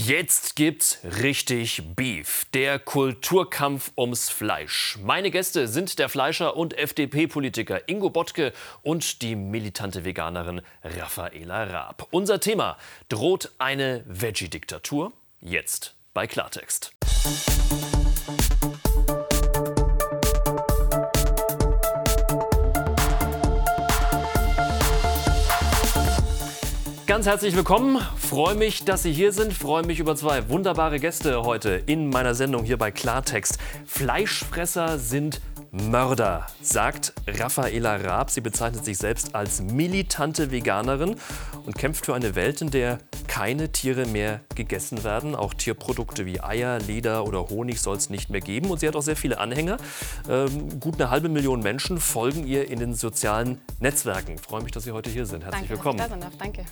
Jetzt gibt's richtig Beef, der Kulturkampf ums Fleisch. Meine Gäste sind der Fleischer und FDP-Politiker Ingo Bottke und die militante Veganerin Raffaela Raab. Unser Thema: Droht eine Veggie-Diktatur? Jetzt bei Klartext. Ganz herzlich willkommen. Freue mich, dass Sie hier sind. Freue mich über zwei wunderbare Gäste heute in meiner Sendung hier bei Klartext. Fleischfresser sind Mörder, sagt Raffaela Raab. Sie bezeichnet sich selbst als militante Veganerin und kämpft für eine Welt, in der keine Tiere mehr gegessen werden. Auch Tierprodukte wie Eier, Leder oder Honig soll es nicht mehr geben. Und sie hat auch sehr viele Anhänger. Ähm, gut eine halbe Million Menschen folgen ihr in den sozialen Netzwerken. Ich freue mich, dass Sie heute hier sind. Herzlich Danke, willkommen. Dass ich da sein darf. Danke.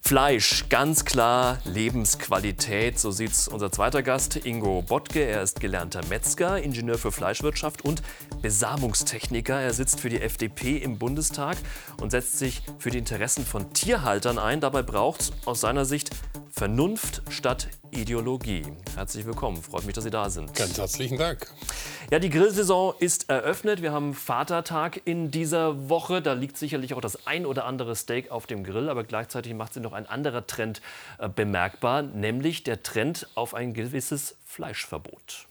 Fleisch, ganz klar Lebensqualität. So sieht es unser zweiter Gast, Ingo Bottke. Er ist gelernter Metzger, Ingenieur für Fleischwirtschaft und Besamungstechniker. Er sitzt für die FDP im Bundestag und setzt sich für die Interessen von Tierhaltern ein. Dabei braucht es aus seiner Sicht Vernunft statt Ideologie. Herzlich willkommen. Freut mich, dass Sie da sind. Ganz herzlichen Dank. Ja, die Grillsaison ist eröffnet. Wir haben Vatertag in dieser Woche. Da liegt sicherlich auch das ein oder andere Steak auf dem Grill. Aber gleichzeitig macht sich noch ein anderer Trend äh, bemerkbar, nämlich der Trend auf ein gewisses Fleischverbot.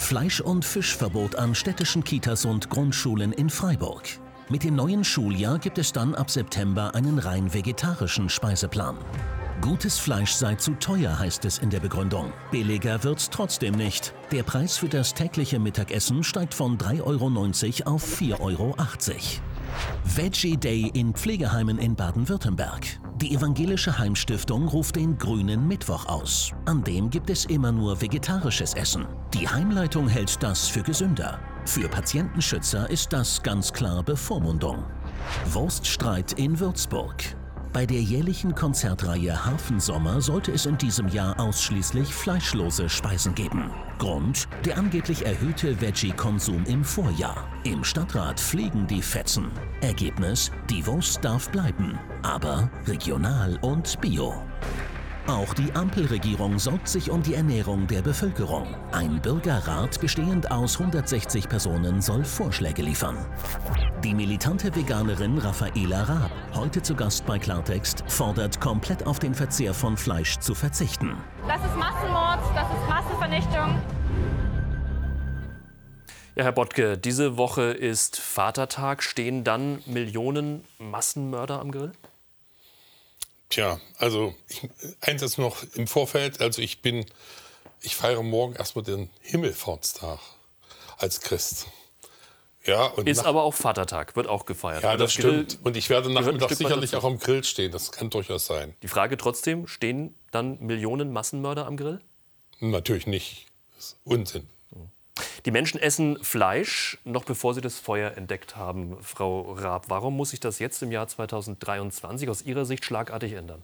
Fleisch- und Fischverbot an städtischen Kitas und Grundschulen in Freiburg. Mit dem neuen Schuljahr gibt es dann ab September einen rein vegetarischen Speiseplan. Gutes Fleisch sei zu teuer, heißt es in der Begründung. Billiger wird's trotzdem nicht. Der Preis für das tägliche Mittagessen steigt von 3,90 Euro auf 4,80 Euro. Veggie Day in Pflegeheimen in Baden-Württemberg. Die evangelische Heimstiftung ruft den grünen Mittwoch aus. An dem gibt es immer nur vegetarisches Essen. Die Heimleitung hält das für gesünder. Für Patientenschützer ist das ganz klar Bevormundung. Wurststreit in Würzburg. Bei der jährlichen Konzertreihe Hafensommer sollte es in diesem Jahr ausschließlich fleischlose Speisen geben. Grund? Der angeblich erhöhte Veggie-Konsum im Vorjahr. Im Stadtrat fliegen die Fetzen. Ergebnis? Die Wurst darf bleiben, aber regional und bio. Auch die Ampelregierung sorgt sich um die Ernährung der Bevölkerung. Ein Bürgerrat bestehend aus 160 Personen soll Vorschläge liefern. Die militante Veganerin Raffaela Raab, heute zu Gast bei Klartext, fordert komplett auf den Verzehr von Fleisch zu verzichten. Das ist Massenmord, das ist Massenvernichtung. Ja, Herr Bottke, diese Woche ist Vatertag. Stehen dann Millionen Massenmörder am Grill? Tja, also ich, eins ist noch im Vorfeld. Also ich bin, ich feiere morgen erstmal den Himmelfahrtstag als Christ. Ja, und Ist aber auch Vatertag, wird auch gefeiert. ja, Und das Grill- stimmt. Und ich werde nachmittags sicherlich auch am Grill stehen. Das kann durchaus sein. Die Frage trotzdem, stehen dann Millionen Massenmörder am Grill? Natürlich nicht. Das ist Unsinn. Die Menschen essen Fleisch, noch bevor sie das Feuer entdeckt haben, Frau Raab. Warum muss sich das jetzt im Jahr 2023 aus Ihrer Sicht schlagartig ändern?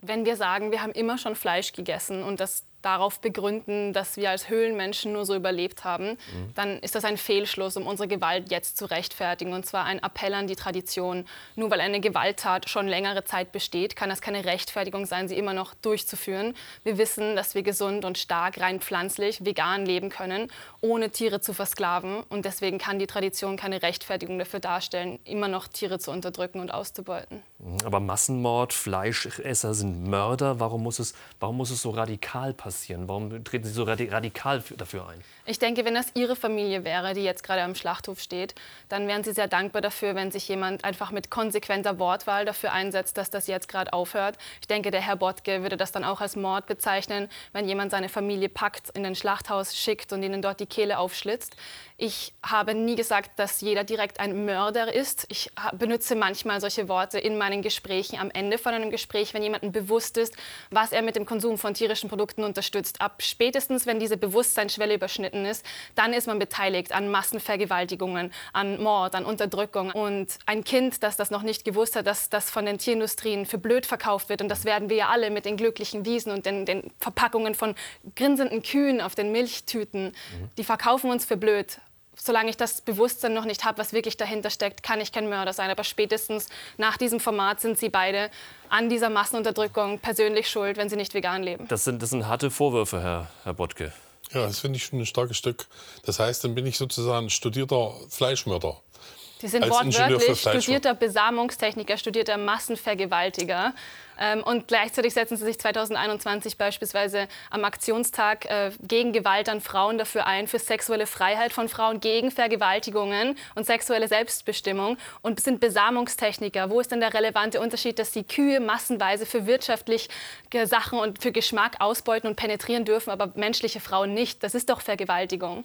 Wenn wir sagen, wir haben immer schon Fleisch gegessen und das darauf begründen, dass wir als Höhlenmenschen nur so überlebt haben, dann ist das ein Fehlschluss, um unsere Gewalt jetzt zu rechtfertigen. Und zwar ein Appell an die Tradition. Nur weil eine Gewalttat schon längere Zeit besteht, kann das keine Rechtfertigung sein, sie immer noch durchzuführen. Wir wissen, dass wir gesund und stark, rein pflanzlich, vegan leben können, ohne Tiere zu versklaven. Und deswegen kann die Tradition keine Rechtfertigung dafür darstellen, immer noch Tiere zu unterdrücken und auszubeuten. Aber Massenmord, Fleischesser sind Mörder. Warum muss es, warum muss es so radikal passieren? Warum treten Sie so radi radikal für- dafür ein? Ich denke, wenn das Ihre Familie wäre, die jetzt gerade am Schlachthof steht, dann wären Sie sehr dankbar dafür, wenn sich jemand einfach mit konsequenter Wortwahl dafür einsetzt, dass das jetzt gerade aufhört. Ich denke, der Herr Bottke würde das dann auch als Mord bezeichnen, wenn jemand seine Familie packt, in ein Schlachthaus schickt und ihnen dort die Kehle aufschlitzt. Ich habe nie gesagt, dass jeder direkt ein Mörder ist. Ich ha- benutze manchmal solche Worte in meinen Gesprächen am Ende von einem Gespräch, wenn jemandem bewusst ist, was er mit dem Konsum von tierischen Produkten unterstützt. Ab spätestens, wenn diese Bewusstseinsschwelle überschritten ist, dann ist man beteiligt an Massenvergewaltigungen, an Mord, an Unterdrückung. Und ein Kind, das das noch nicht gewusst hat, dass das von den Tierindustrien für blöd verkauft wird, und das werden wir ja alle mit den glücklichen Wiesen und den, den Verpackungen von grinsenden Kühen auf den Milchtüten, die verkaufen uns für blöd solange ich das Bewusstsein noch nicht habe, was wirklich dahinter steckt, kann ich kein Mörder sein. Aber spätestens nach diesem Format sind sie beide an dieser Massenunterdrückung persönlich schuld, wenn sie nicht vegan leben. Das sind, das sind harte Vorwürfe, Herr, Herr Bottke. Ja, das finde ich schon ein starkes Stück. Das heißt, dann bin ich sozusagen studierter Fleischmörder. Sie sind wortwörtlich studierter Besamungstechniker, studierter Massenvergewaltiger. Ähm, und gleichzeitig setzen Sie sich 2021 beispielsweise am Aktionstag äh, gegen Gewalt an Frauen dafür ein, für sexuelle Freiheit von Frauen, gegen Vergewaltigungen und sexuelle Selbstbestimmung und sind Besamungstechniker. Wo ist denn der relevante Unterschied, dass Sie Kühe massenweise für wirtschaftliche Sachen und für Geschmack ausbeuten und penetrieren dürfen, aber menschliche Frauen nicht? Das ist doch Vergewaltigung.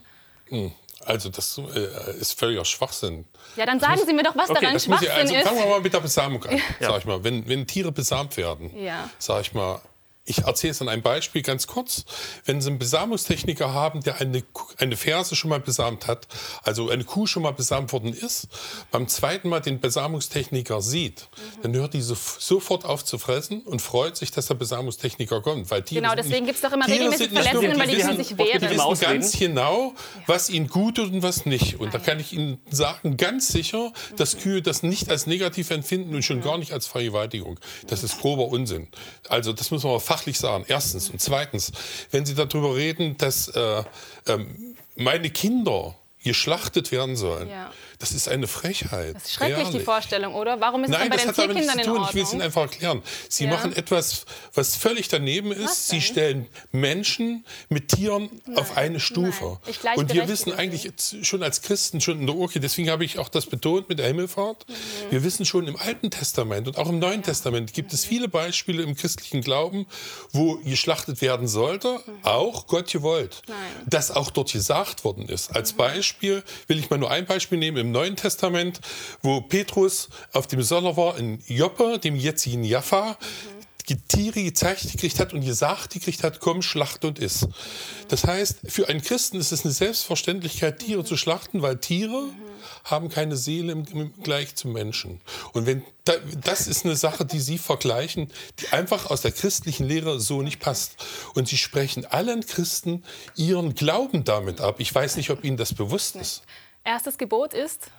Also das äh, ist völliger Schwachsinn. Ja, dann sagen Sie mir doch, was Okay, daran muss ich, Schwachsinn also fangen wir ist. mal mit der Besamung an, sag ich mal. Wenn, wenn Tiere besamt werden, Ja. sag ich mal, ich erzähle es an einem Beispiel ganz kurz. Wenn Sie einen Besamungstechniker haben, der eine, eine Ferse schon mal besamt hat, also eine Kuh schon mal besamt worden ist, beim zweiten Mal den Besamungstechniker sieht, Mhm. dann hört die so, sofort auf zu fressen und freut sich, dass der Besamungstechniker kommt. Weil Tiere Genau, deswegen gibt es doch immer Tiere regelmäßig Verletzungen, weil die wissen- können sich wehren. die wissen ganz genau, was ihnen gut tut und was nicht. Und da Ah, kann ich Ihnen sagen, ganz sicher, dass Kühe das nicht als negativ empfinden und schon gar nicht als Vergewaltigung. Das ist grober Unsinn. Also das muss man aber fachlich sagen. Erstens. Und zweitens, wenn Sie darüber reden, dass äh, ähm, meine Kinder geschlachtet werden sollen, Ja. Das ist eine Frechheit. Das ist schrecklich, die Ehrlich. Vorstellung, oder? Warum ist Nein, dann bei das den Tierkindern in tun. Ich will es Ihnen Ordnung? einfach erklären. Sie Ja. machen etwas, was völlig daneben ist. Sie stellen Menschen mit Tieren auf eine Stufe. Und wir wissen eigentlich schon als Christen, schon in der Urke, deswegen habe ich auch das betont mit der Himmelfahrt. Mhm. Wir wissen schon im Alten Testament und auch im Neuen Testament gibt es viele Beispiele im christlichen Glauben, wo geschlachtet werden sollte, auch Gott gewollt. Mhm. Nein. Mhm. Das auch dort gesagt worden ist. Als Beispiel will ich mal nur ein Beispiel nehmen im Neuen Testament, wo Petrus auf dem Soller war in Joppe, dem jetzigen Jaffa, die Tiere gezeigt gekriegt hat und gesagt gekriegt hat, komm, schlacht und iss. Das heißt, für einen Christen ist es eine Selbstverständlichkeit, Tiere zu schlachten, weil Tiere haben keine Seele im, im Gleich zum Menschen. Und wenn da, das ist eine Sache, die Sie vergleichen, die einfach aus der christlichen Lehre so nicht passt. Und Sie sprechen allen Christen ihren Glauben damit ab. Ich weiß nicht, ob Ihnen das bewusst ist. Erstes Gebot ist,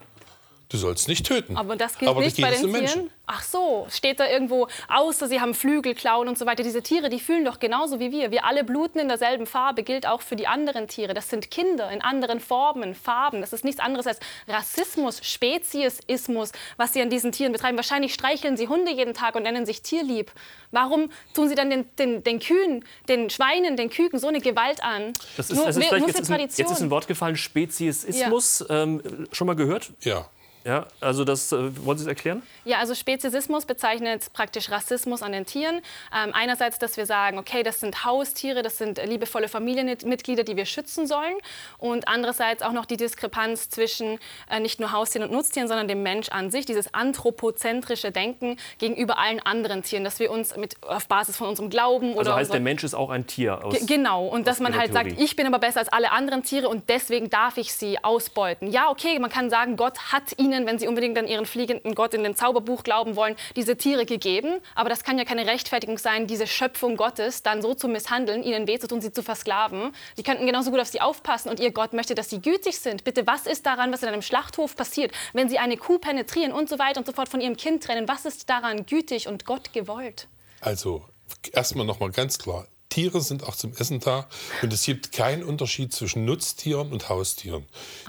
Du sollst nicht töten. aber das gilt Aber nicht bei den um Menschen. Tieren. Ach so, steht da irgendwo, außer sie haben Flügel, Klauen und so weiter. Diese Tiere, die fühlen doch genauso wie wir. Wir alle bluten in derselben Farbe, gilt auch für die anderen Tiere. Das sind Kinder in anderen Formen, Farben. Das ist nichts anderes als Rassismus, Speziesismus, was sie an diesen Tieren betreiben. Wahrscheinlich streicheln sie Hunde jeden Tag und nennen sich tierlieb. Warum tun sie dann den, den, den Kühen, den Schweinen, den Küken so eine Gewalt an? Das ist, nur, das ist nur für jetzt, ist ein, Tradition. jetzt ist ein Wort gefallen, Speziesismus. Ähm, schon mal gehört? Ja. Ja, also das, äh, wollen Sie es erklären? Ja, also Speziesismus bezeichnet praktisch Rassismus an den Tieren. Ähm, einerseits, dass wir sagen, okay, das sind Haustiere, das sind liebevolle Familienmitglieder, die wir schützen sollen. Und andererseits auch noch die Diskrepanz zwischen äh, nicht nur Haustieren und Nutztieren, sondern dem Mensch an sich, dieses anthropozentrische Denken gegenüber allen anderen Tieren, dass wir uns mit, auf Basis von unserem Glauben oder Also heißt, der Mensch ist auch ein Tier. Aus, Ge- Genau, und dass man halt sagt, Theorie. ich bin aber besser als alle anderen Tiere und deswegen darf ich sie ausbeuten. Ja, okay, man kann sagen, Gott hat ihnen, wenn sie unbedingt an ihren fliegenden Gott in dem Zauberbuch glauben wollen, diese Tiere gegeben. Aber das kann ja keine Rechtfertigung sein, diese Schöpfung Gottes dann so zu misshandeln, ihnen weh zu tun, sie zu versklaven. Die könnten genauso gut auf sie aufpassen und ihr Gott möchte, dass sie gütig sind. Bitte, was ist daran, was in einem Schlachthof passiert, wenn sie eine Kuh penetrieren und so weiter und so fort von ihrem Kind trennen? Was ist daran gütig und Gott gewollt? Also, erstmal nochmal ganz klar. Tiere sind auch zum Essen da und es gibt keinen Unterschied zwischen Nutztieren und Haustieren.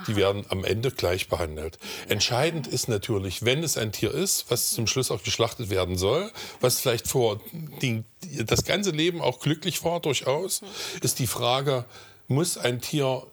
Die werden am Ende gleich behandelt. Entscheidend ist natürlich, wenn es ein Tier ist, was zum Schluss auch geschlachtet werden soll, was vielleicht vor die, das ganze Leben auch glücklich war durchaus, ist die Frage, muss ein Tier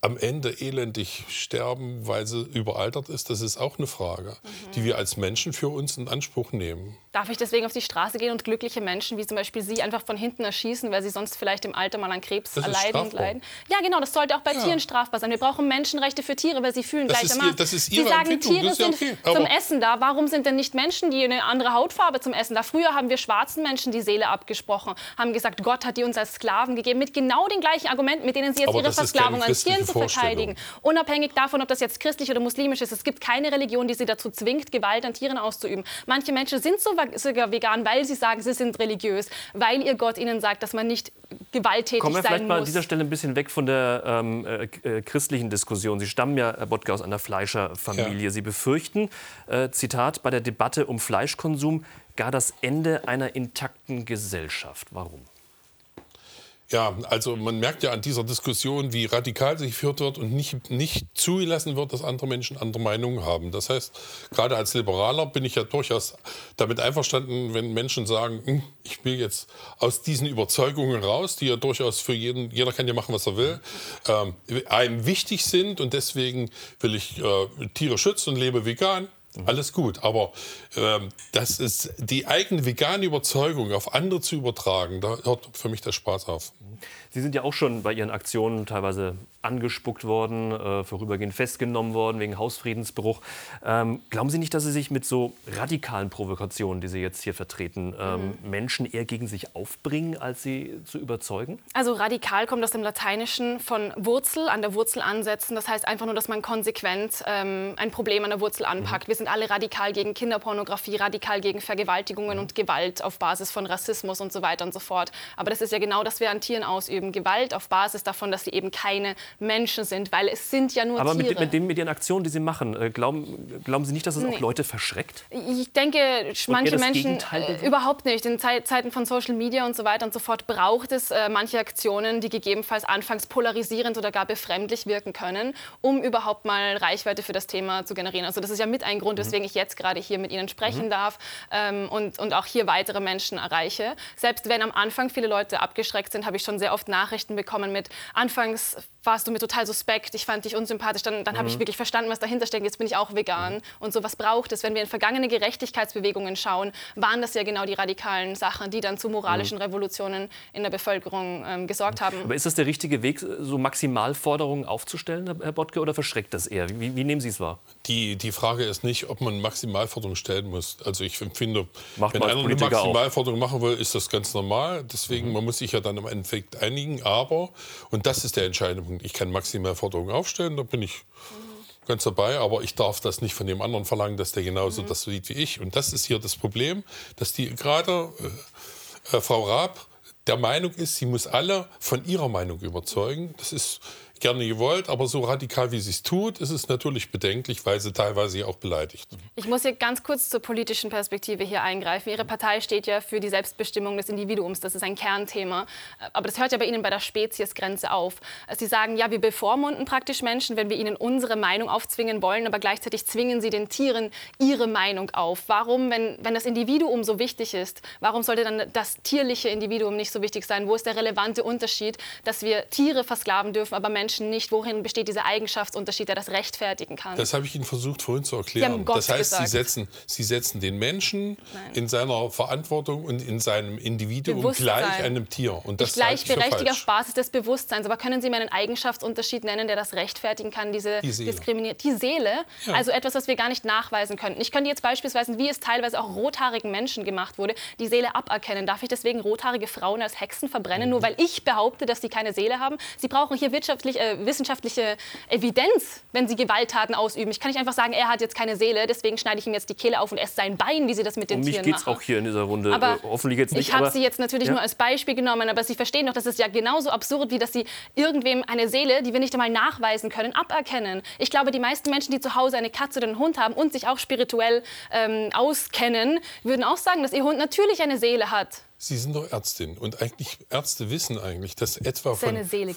am Ende elendig sterben, weil sie überaltert ist, das ist auch eine Frage, die wir als Menschen für uns in Anspruch nehmen. Darf ich deswegen auf die Straße gehen und glückliche Menschen, wie zum Beispiel Sie, einfach von hinten erschießen, weil sie sonst vielleicht im Alter mal an Krebs Das strafbar. leiden? Ja, genau, das sollte auch bei Ja. Tieren strafbar sein. Wir brauchen Menschenrechte für Tiere, weil sie fühlen Das ist gleichermaßen. ihr- das ist sie Ihre sagen, Entwicklung, Tiere ist ja sind okay, zum Essen da. Warum sind denn nicht Menschen, die eine andere Hautfarbe zum Essen da? Früher haben wir schwarzen Menschen die Seele abgesprochen, haben gesagt, Gott hat die uns als Sklaven gegeben, mit genau den gleichen Argumenten, mit denen sie jetzt Aber ihre Versklavung an Tieren zu verteidigen. Unabhängig davon, ob das jetzt christlich oder muslimisch ist. Es gibt keine Religion, die sie dazu zwingt, Gewalt an Tieren auszuüben. Manche Menschen sind so- sogar vegan, weil sie sagen, sie sind religiös, weil ihr Gott ihnen sagt, dass man nicht gewalttätig Kommen wir sein vielleicht muss. mal an dieser Stelle ein bisschen weg von der ähm, äh, äh, christlichen Diskussion. Sie stammen ja, Herr Bodke, aus einer Fleischerfamilie. Ja. Sie befürchten, äh, Zitat, bei der Debatte um Fleischkonsum gar das Ende einer intakten Gesellschaft. Warum? Ja, also man merkt ja an dieser Diskussion, wie radikal sie geführt wird und nicht, nicht zugelassen wird, dass andere Menschen andere Meinungen haben. Das heißt, gerade als Liberaler bin ich ja durchaus damit einverstanden, wenn Menschen sagen, "Hm, ich will jetzt aus diesen Überzeugungen raus, die ja durchaus für jeden, jeder kann ja machen, was er will, ähm, einem wichtig sind und deswegen will ich äh, Tiere schützen und lebe vegan. Alles gut, aber ähm, das ist die eigene vegane Überzeugung auf andere zu übertragen, da hört für mich der Spaß auf. Sie sind ja auch schon bei Ihren Aktionen teilweise angespuckt worden, äh, vorübergehend festgenommen worden wegen Hausfriedensbruch. Ähm, glauben Sie nicht, dass Sie sich mit so radikalen Provokationen, die Sie jetzt hier vertreten, ähm, Menschen eher gegen sich aufbringen, als sie zu überzeugen? Also radikal kommt aus dem Lateinischen von Wurzel, an der Wurzel ansetzen. Das heißt einfach nur, dass man konsequent ähm, ein Problem an der Wurzel anpackt. Wir sind alle radikal gegen Kinderpornografie, radikal gegen Vergewaltigungen und Gewalt auf Basis von Rassismus und so weiter und so fort. Aber das ist ja genau, das wir an Tieren ausüben. Gewalt auf Basis davon, dass sie eben keine Menschen sind, weil es sind ja nur Aber Tiere. mit, mit, dem, mit Ihren Aktionen, die Sie machen, äh, glauben, glauben Sie nicht, dass es auch Nee. Leute verschreckt? Ich denke, manche Menschen äh, überhaupt nicht. In Zei- Zeiten von Social Media und so weiter und so fort braucht es äh, manche Aktionen, die gegebenenfalls anfangs polarisierend oder gar befremdlich wirken können, um überhaupt mal Reichweite für das Thema zu generieren. Also das ist ja mit ein Mhm. Grund, weswegen ich jetzt gerade hier mit Ihnen sprechen darf ähm, und, und auch hier weitere Menschen erreiche. Selbst wenn am Anfang viele Leute abgeschreckt sind, habe ich schon sehr oft Nachrichten bekommen mit anfangs warst du mir total suspekt, ich fand dich unsympathisch, dann, dann Mhm. habe ich wirklich verstanden, was dahinter steckt, jetzt bin ich auch vegan. Und so was braucht es. Wenn wir in vergangene Gerechtigkeitsbewegungen schauen, waren das ja genau die radikalen Sachen, die dann zu moralischen Revolutionen in der Bevölkerung ähm, gesorgt haben. Aber ist das der richtige Weg, so Maximalforderungen aufzustellen, Herr- Bodke, oder verschreckt das eher? Wie, wie nehmen Sie es wahr? Die, die Frage ist nicht, ob man Maximalforderungen stellen muss. Also ich empfinde, Macht wenn einer eine Politiker auch. Maximalforderung machen will, ist das ganz normal. Mhm. Deswegen, man muss sich ja dann im Endeffekt einigen. Aber, und das ist der entscheidende Punkt, ich kann Maximalforderungen aufstellen, da bin ich ganz dabei, aber ich darf das nicht von dem anderen verlangen, dass der genauso das sieht wie ich. Und das ist hier das Problem, dass die gerade äh, äh, Frau Raab der Meinung ist, sie muss alle von ihrer Meinung überzeugen. Das ist gerne gewollt, aber so radikal wie sie es tut, ist es natürlich bedenklich, weil sie teilweise auch beleidigt. Ich muss hier ganz kurz zur politischen Perspektive hier eingreifen. Ihre Partei steht ja für die Selbstbestimmung des Individuums. Das ist ein Kernthema. Aber das hört ja bei Ihnen bei der Speziesgrenze auf. Sie sagen, ja, wir bevormunden praktisch Menschen, wenn wir ihnen unsere Meinung aufzwingen wollen, aber gleichzeitig zwingen Sie den Tieren ihre Meinung auf. Warum, wenn, wenn das Individuum so wichtig ist, warum sollte dann das tierliche Individuum nicht so wichtig sein? Wo ist der relevante Unterschied, dass wir Tiere versklaven dürfen, aber Menschen nicht? Worin besteht dieser Eigenschaftsunterschied, der das rechtfertigen kann? Das habe ich Ihnen versucht vorhin zu erklären. das heißt, Sie setzen, Sie setzen den Menschen in seiner Verantwortung und in seinem Individuum gleich einem Tier. Und das ich gleichberechtige auf. Basis des Bewusstseins. Aber können Sie mir einen Eigenschaftsunterschied nennen, der das rechtfertigen kann, diese Die Seele. diskriminiert? Die Seele, Ja. also etwas, was wir gar nicht nachweisen könnten. Ich könnte jetzt beispielsweise, wie es teilweise auch rothaarigen Menschen gemacht wurde, die Seele aberkennen. Darf ich deswegen rothaarige Frauen als Hexen verbrennen, Mhm. nur weil ich behaupte, dass sie keine Seele haben? Sie brauchen hier wirtschaftlich, äh, wissenschaftliche Evidenz, wenn sie Gewalttaten ausüben. Ich kann nicht einfach sagen, er hat jetzt keine Seele, deswegen schneide ich ihm jetzt die Kehle auf und esse sein Bein, wie sie das mit den Um mich Tieren geht es machen. auch hier in dieser Runde. Aber äh, hoffentlich jetzt nicht. ich habe sie jetzt natürlich Ja? nur als Beispiel genommen, aber Sie verstehen doch, das ist ja genauso absurd, wie dass Sie irgendwem eine Seele, die wir nicht einmal nachweisen können, aberkennen. Ich glaube, die meisten Menschen, die zu Hause eine Katze oder einen Hund haben und sich auch spirituell ähm, auskennen, würden auch sagen, dass ihr Hund natürlich eine Seele hat. Sie sind doch Ärztin. Und eigentlich Ärzte wissen eigentlich, dass etwa von,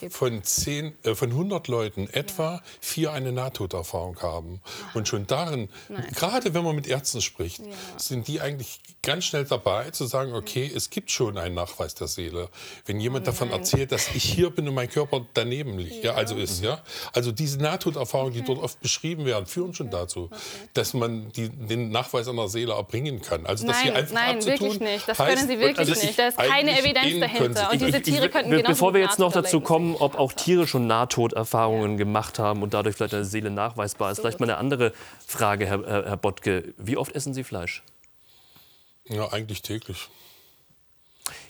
von, 10, äh, von 100 Leuten etwa vier eine Nahtoderfahrung haben. Und schon darin, gerade wenn man mit Ärzten spricht, sind die eigentlich ganz schnell dabei zu sagen, okay, es gibt schon einen Nachweis der Seele. Wenn jemand davon erzählt, dass ich hier bin und mein Körper daneben liegt, ja, also ist, ja. Also diese Nahtoderfahrungen, die dort oft beschrieben werden, führen schon dazu, dass man die, den Nachweis einer Seele erbringen kann. Also das hier Nein, einfach nein, wirklich nicht. Das heißt, können Sie wirklich also nicht. Da ist keine Evidenz Ihnen dahinter. Und diese Tiere ich- könnten genauso Bevor wir jetzt noch dazu kommen, ob auch Tiere schon Nahtoderfahrungen gemacht haben und dadurch vielleicht eine Seele nachweisbar ist, vielleicht mal eine andere Frage, Herr, Herr Herr Bottke. Wie oft essen Sie Fleisch? Ja, eigentlich täglich.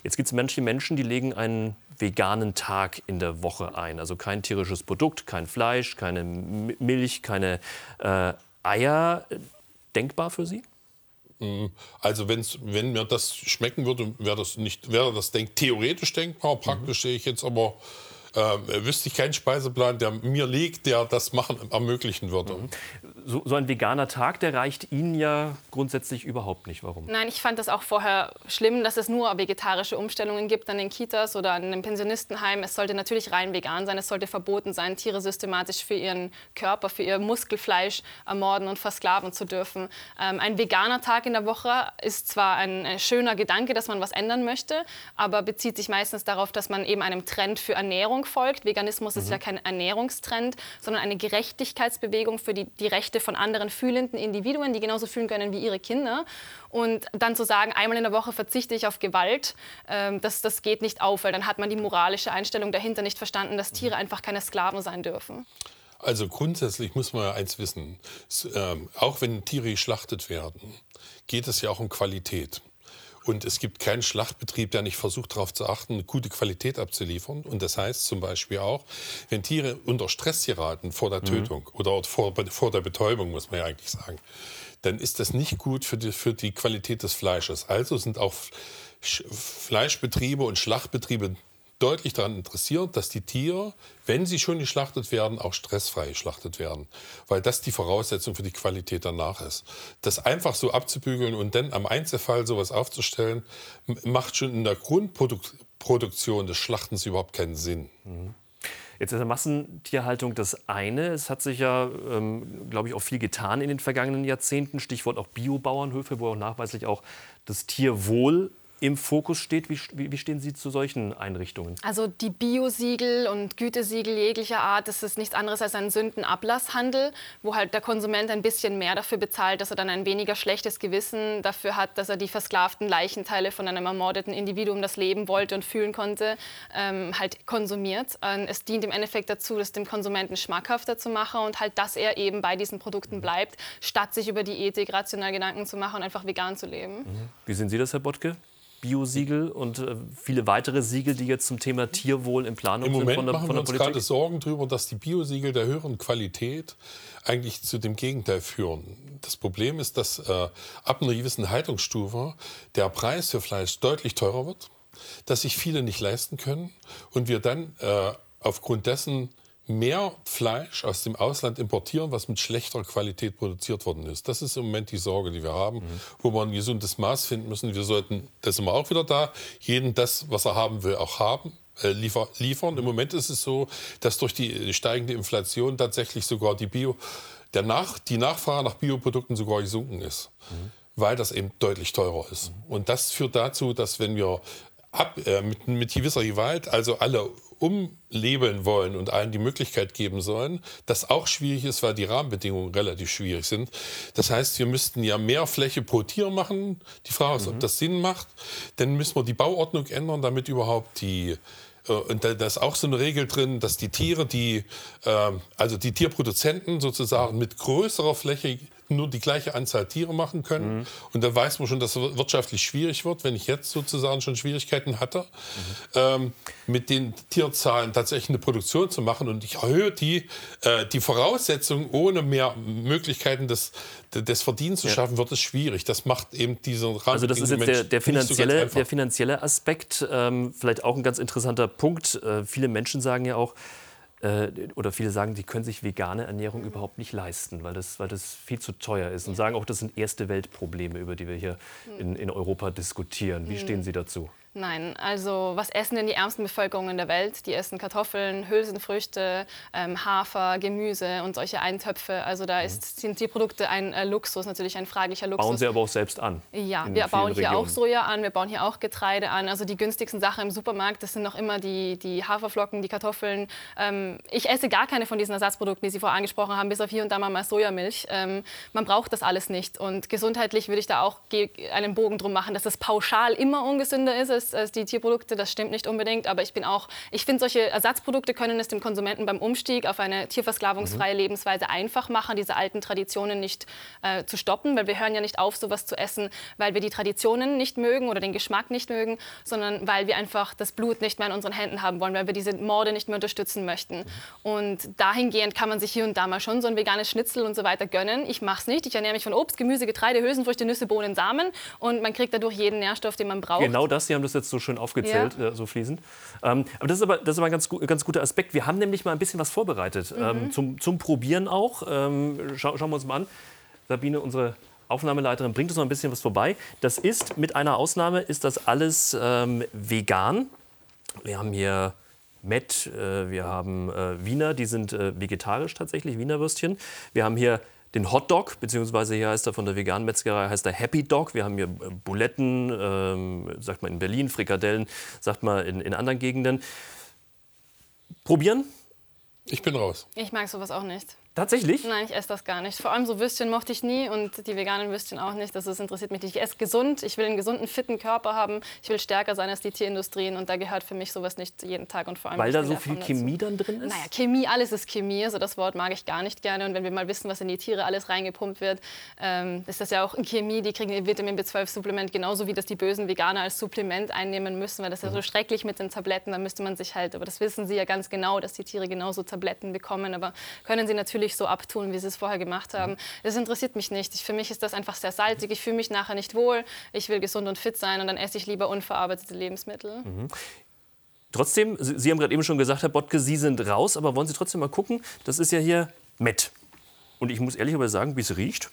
Jetzt gibt es manche Menschen, die legen einen veganen Tag in der Woche ein. Also kein tierisches Produkt, kein Fleisch, keine Milch, keine äh, Eier. Denkbar für Sie? Also wenn's, wenn mir das schmecken würde, wäre das nicht, wäre das denk, theoretisch denkbar. Praktisch sehe ich jetzt aber äh, wüsste ich keinen Speiseplan, der mir liegt, der das machen ermöglichen würde. Mhm. So, so, ein veganer Tag, der reicht Ihnen ja grundsätzlich überhaupt nicht. Warum? Nein, ich fand das auch vorher schlimm, dass es nur vegetarische Umstellungen gibt an den Kitas oder an den Pensionistenheim. Es sollte natürlich rein vegan sein. Es sollte verboten sein, Tiere systematisch für ihren Körper, für ihr Muskelfleisch ermorden und versklaven zu dürfen. Ähm, ein veganer Tag in der Woche ist zwar ein, ein schöner Gedanke, dass man was ändern möchte, aber bezieht sich meistens darauf, dass man eben einem Trend für Ernährung Ernährung folgt. Veganismus mhm. ist ja kein Ernährungstrend, sondern eine Gerechtigkeitsbewegung für die, die Rechte von anderen fühlenden Individuen, die genauso fühlen können wie ihre Kinder. Und dann zu sagen, einmal in der Woche verzichte ich auf Gewalt, ähm, das, das geht nicht auf, weil dann hat man die moralische Einstellung dahinter nicht verstanden, dass Tiere einfach keine Sklaven sein dürfen. Also grundsätzlich muss man ja eins wissen, ähm, auch wenn Tiere geschlachtet werden, geht es ja auch um Qualität. Und es gibt keinen Schlachtbetrieb, der nicht versucht, darauf zu achten, eine gute Qualität abzuliefern. Und das heißt zum Beispiel auch, wenn Tiere unter Stress geraten vor der mhm. Tötung oder vor, vor der Betäubung, muss man ja eigentlich sagen, dann ist das nicht gut für die, für die Qualität des Fleisches. Also sind auch Fleischbetriebe und Schlachtbetriebe deutlich daran interessiert, dass die Tiere, wenn sie schon geschlachtet werden, auch stressfrei geschlachtet werden. Weil das die Voraussetzung für die Qualität danach ist. Das einfach so abzubügeln und dann am Einzelfall sowas aufzustellen, macht schon in der Grundproduktion des Schlachtens überhaupt keinen Sinn. Mhm. Jetzt ist Massentierhaltung das eine. Es hat sich ja, ähm, glaube ich, auch viel getan in den vergangenen Jahrzehnten. Stichwort auch Biobauernhöfe, wo auch nachweislich auch das Tierwohl im Fokus steht. Wie, wie, stehen Sie zu solchen Einrichtungen? Also die Biosiegel und Gütesiegel jeglicher Art, das ist nichts anderes als ein Sündenablasshandel, wo halt der Konsument ein bisschen mehr dafür bezahlt, dass er dann ein weniger schlechtes Gewissen dafür hat, dass er die versklavten Leichenteile von einem ermordeten Individuum, das leben wollte und fühlen konnte, ähm, halt konsumiert. Und es dient im Endeffekt dazu, das dem Konsumenten schmackhafter zu machen und halt, dass er eben bei diesen Produkten bleibt, statt sich über die Ethik rational Gedanken zu machen und einfach vegan zu leben. Mhm. Wie sehen Sie das, Herr Bottke? Biosiegel und äh, viele weitere Siegel, die jetzt zum Thema Tierwohl in Planung Im sind Moment von der, machen von der wir uns gerade Sorgen darüber, dass die Biosiegel der höheren Qualität eigentlich zu dem Gegenteil führen. Das Problem ist, dass äh, ab einer gewissen Haltungsstufe der Preis für Fleisch deutlich teurer wird, dass sich viele nicht leisten können und wir dann äh, aufgrund dessen mehr Fleisch aus dem Ausland importieren, was mit schlechterer Qualität produziert worden ist. Das ist im Moment die Sorge, die wir haben, mhm. wo wir ein gesundes Maß finden müssen. Wir sollten, das sind wir auch wieder da, jeden das, was er haben will, auch haben. Äh, liefer, liefern. Im Moment ist es so, dass durch die steigende Inflation tatsächlich sogar die Bio, der Nach, die Nachfrage nach Bioprodukten sogar gesunken ist. Mhm weil das eben deutlich teurer ist. Mhm. Und das führt dazu, dass wenn wir ab, äh, mit, mit gewisser Gewalt, also alle umlebeln wollen und allen die Möglichkeit geben sollen, das auch schwierig ist, weil die Rahmenbedingungen relativ schwierig sind. Das heißt, wir müssten ja mehr Fläche pro Tier machen. Die Frage ist, mhm. ob das Sinn macht. Dann müssen wir die Bauordnung ändern, damit überhaupt die äh, und da, ist auch so eine Regel drin, dass die Tiere, die, äh, also die Tierproduzenten sozusagen mit größerer Fläche nur die gleiche Anzahl Tiere machen können. Mhm. Und da weiß man schon, dass es wirtschaftlich schwierig wird, wenn ich jetzt sozusagen schon Schwierigkeiten hatte, mhm. ähm, mit den Tierzahlen tatsächlich eine Produktion zu machen. Und ich erhöhe die, äh, die Voraussetzungen, ohne mehr Möglichkeiten des, des Verdienens zu schaffen, ja. wird es schwierig. Das macht eben diese Rahmen. Also das ist jetzt der, der, finanzielle, so der finanzielle Aspekt. Ähm, vielleicht auch ein ganz interessanter Punkt. Äh, viele Menschen sagen ja auch, oder viele sagen, die können sich vegane Ernährung überhaupt nicht leisten, weil das, weil das viel zu teuer ist. Und sagen auch, das sind erste Weltprobleme, über die wir hier in, in Europa diskutieren. Wie stehen Sie dazu? Nein, also was essen denn die ärmsten Bevölkerungen der Welt? Die essen Kartoffeln, Hülsenfrüchte, ähm, Hafer, Gemüse und solche Eintöpfe. Also da ist, sind die Produkte ein äh, Luxus, natürlich ein fraglicher Luxus. Bauen Sie aber auch selbst an? Ja, wir bauen hier Regionen. auch Soja an, wir bauen hier auch Getreide an. Also die günstigsten Sachen im Supermarkt, das sind noch immer die, die Haferflocken, die Kartoffeln. Ähm, ich esse gar keine von diesen Ersatzprodukten, die Sie vorher angesprochen haben, bis auf hier und da mal Sojamilch. Ähm, man braucht das alles nicht. Und gesundheitlich würde ich da auch einen Bogen drum machen, dass es pauschal immer ungesünder ist alles als die Tierprodukte, das stimmt nicht unbedingt, aber ich bin auch, ich finde, solche Ersatzprodukte können es dem Konsumenten beim Umstieg auf eine tierversklavungsfreie mhm. Lebensweise einfach machen, diese alten Traditionen nicht äh, zu stoppen, weil wir hören ja nicht auf, sowas zu essen, weil wir die Traditionen nicht mögen oder den Geschmack nicht mögen, sondern weil wir einfach das Blut nicht mehr in unseren Händen haben wollen, weil wir diese Morde nicht mehr unterstützen möchten. Mhm. Und dahingehend kann man sich hier und da mal schon so ein veganes Schnitzel und so weiter gönnen. Ich mache es nicht. Ich ernähre mich von Obst, Gemüse, Getreide, Hülsenfrüchte, Nüsse, Bohnen, Samen und man kriegt dadurch jeden Nährstoff, den man braucht. Genau das, Sie haben das jetzt so schön aufgezählt, ja. äh, so fließend. Ähm, aber das ist aber, das ist aber ein ganz, ganz guter Aspekt. Wir haben nämlich mal ein bisschen was vorbereitet, mhm. ähm, zum, zum Probieren auch. Ähm, scha schauen wir uns mal an. Sabine, unsere Aufnahmeleiterin, bringt uns noch ein bisschen was vorbei. Das ist, mit einer Ausnahme, ist das alles ähm, vegan. Wir haben hier Met, äh, wir haben äh, Wiener, die sind äh, vegetarisch tatsächlich, Wiener Würstchen. Wir haben hier den Hotdog, beziehungsweise hier heißt er von der veganen Metzgerei, heißt er Happy Dog. Wir haben hier äh, Buletten, ähm, sagt man in Berlin, Frikadellen, sagt man in, in anderen Gegenden. Probieren? Ich bin raus. Ich mag sowas auch nicht. Tatsächlich? Nein, ich esse das gar nicht. Vor allem so Würstchen mochte ich nie und die veganen Würstchen auch nicht. Das ist, interessiert mich nicht. Ich esse gesund, ich will einen gesunden, fitten Körper haben. Ich will stärker sein als die Tierindustrien und da gehört für mich sowas nicht jeden Tag und vor allem Weil da so viel Chemie dazu. dann drin ist? Naja, Chemie, alles ist Chemie. Also das Wort mag ich gar nicht gerne. Und wenn wir mal wissen, was in die Tiere alles reingepumpt wird, ähm, ist das ja auch Chemie. Die kriegen ihr Vitamin B12-Supplement genauso wie das die bösen Veganer als Supplement einnehmen müssen, weil das ist ja so mhm. schrecklich mit den Tabletten. Da müsste man sich halt, aber das wissen sie ja ganz genau, dass die Tiere genauso Tabletten bekommen. Aber können sie natürlich so abtun, wie sie es vorher gemacht haben. Das interessiert mich nicht. Ich, für mich ist das einfach sehr salzig. Ich fühle mich nachher nicht wohl. Ich will gesund und fit sein und dann esse ich lieber unverarbeitete Lebensmittel. Mhm. Trotzdem, Sie haben gerade eben schon gesagt, Herr Bottke, Sie sind raus, aber wollen Sie trotzdem mal gucken? Das ist ja hier Met. Und ich muss ehrlicherweise sagen, wie es riecht.